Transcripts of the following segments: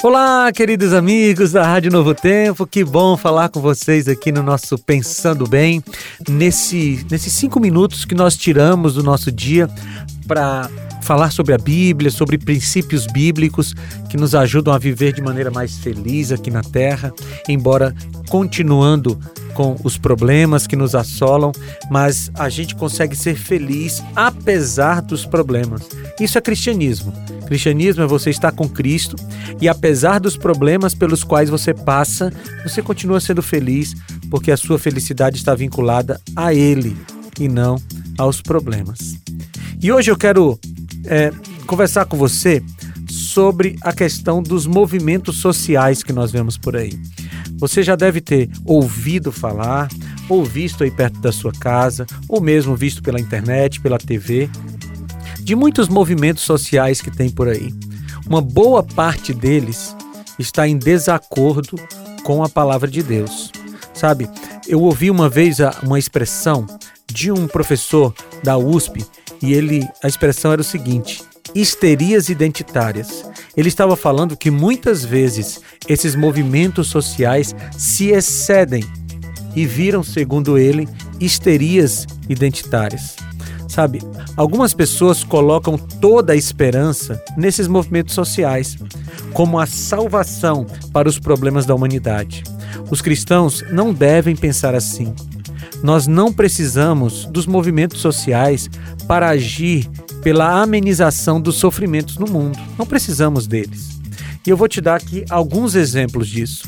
Olá, queridos amigos da Rádio Novo Tempo, que bom falar com vocês aqui no nosso Pensando Bem, nesse, nesses cinco minutos que nós tiramos do nosso dia para falar sobre a Bíblia, sobre princípios bíblicos que nos ajudam a viver de maneira mais feliz aqui na Terra, embora continuando com os problemas que nos assolam, mas a gente consegue ser feliz apesar dos problemas. Isso é cristianismo. Cristianismo é você estar com Cristo e apesar dos problemas pelos quais você passa, você continua sendo feliz porque a sua felicidade está vinculada a Ele e não aos problemas. E hoje eu quero é, conversar com você sobre a questão dos movimentos sociais que nós vemos por aí. Você já deve ter ouvido falar, ou visto aí perto da sua casa, ou mesmo visto pela internet, pela TV, de muitos movimentos sociais que tem por aí. Uma boa parte deles está em desacordo com a palavra de Deus. Sabe, eu ouvi uma vez uma expressão de um professor da USP e ele a expressão era o seguinte: histerias identitárias. Ele estava falando que muitas vezes esses movimentos sociais se excedem e viram, segundo ele, histerias identitárias. Sabe, algumas pessoas colocam toda a esperança nesses movimentos sociais como a salvação para os problemas da humanidade. Os cristãos não devem pensar assim. Nós não precisamos dos movimentos sociais para agir pela amenização dos sofrimentos no mundo. Não precisamos deles. E eu vou te dar aqui alguns exemplos disso.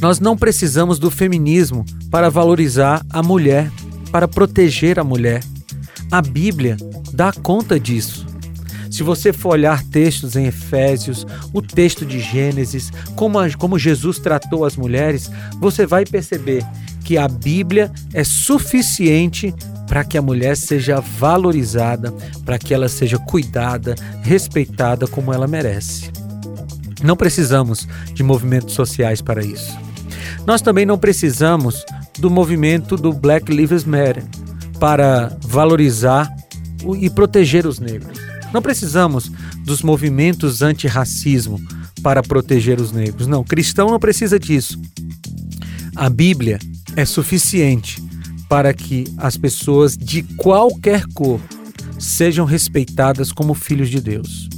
Nós não precisamos do feminismo para valorizar a mulher, para proteger a mulher. A Bíblia dá conta disso. Se você for olhar textos em Efésios, o texto de Gênesis, como, a, como Jesus tratou as mulheres, você vai perceber que a Bíblia é suficiente para que a mulher seja valorizada, para que ela seja cuidada, respeitada como ela merece. Não precisamos de movimentos sociais para isso. Nós também não precisamos do movimento do Black Lives Matter para valorizar e proteger os negros. Não precisamos dos movimentos antirracismo para proteger os negros. Não, cristão não precisa disso. A Bíblia é suficiente para que as pessoas de qualquer cor sejam respeitadas como filhos de Deus.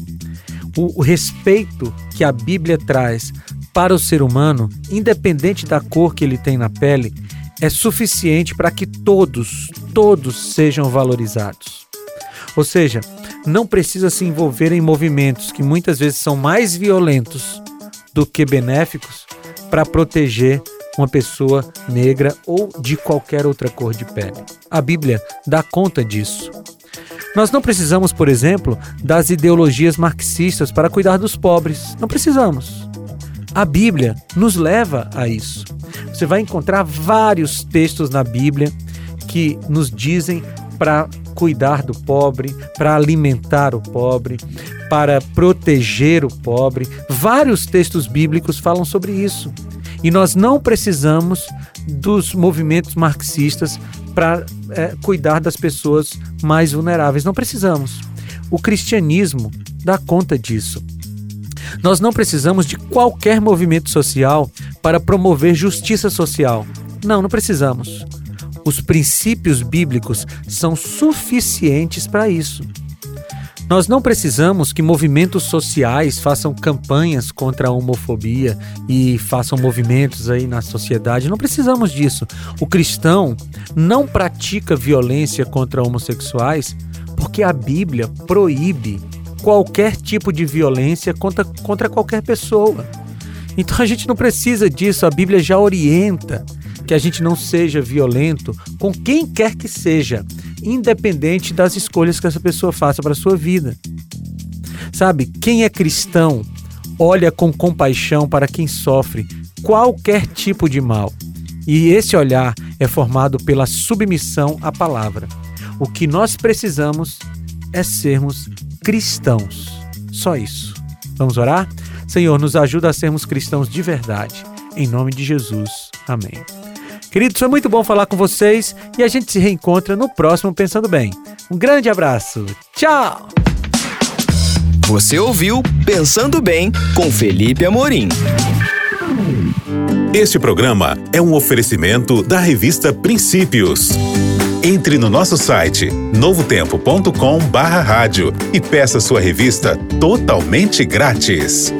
O, o, respeito que a Bíblia traz para o ser humano, independente da cor que ele tem na pele, é suficiente para que todos, todos sejam valorizados. Ou seja, não precisa se envolver em movimentos que muitas vezes são mais violentos do que benéficos para proteger uma pessoa negra ou de qualquer outra cor de pele. A Bíblia dá conta disso. Nós não precisamos, por exemplo, das ideologias marxistas para cuidar dos pobres. Não precisamos. A Bíblia nos leva a isso. Você vai encontrar vários textos na Bíblia que nos dizem para cuidar do pobre, para alimentar o pobre, para proteger o pobre. Vários textos bíblicos falam sobre isso. E nós não precisamos dos movimentos marxistas para é, cuidar das pessoas mais vulneráveis. Não precisamos. O cristianismo dá conta disso. Nós não precisamos de qualquer movimento social para promover justiça social. Não, não precisamos. Os princípios bíblicos são suficientes para isso. Nós não precisamos que movimentos sociais façam campanhas contra a homofobia e façam movimentos aí na sociedade. Não precisamos disso. O cristão não pratica violência contra homossexuais porque a Bíblia proíbe qualquer tipo de violência contra, contra qualquer pessoa. Então a gente não precisa disso, a Bíblia já orienta que a gente não seja violento com quem quer que seja independente das escolhas que essa pessoa faça para a sua vida. Sabe, quem é cristão olha com compaixão para quem sofre qualquer tipo de mal. E esse olhar é é formado pela submissão à palavra. O que nós precisamos é sermos cristãos. Só isso. Vamos orar? Senhor, nos ajuda a sermos cristãos de verdade. Em nome de Jesus. Amém. Queridos, foi muito bom falar com vocês e a gente se reencontra no próximo Pensando Bem. Um grande abraço. Tchau! Você ouviu Pensando Bem com Felipe Amorim. Este programa é um oferecimento da revista Princípios. Entre no nosso site novotempo.com/rádio e peça sua revista totalmente grátis.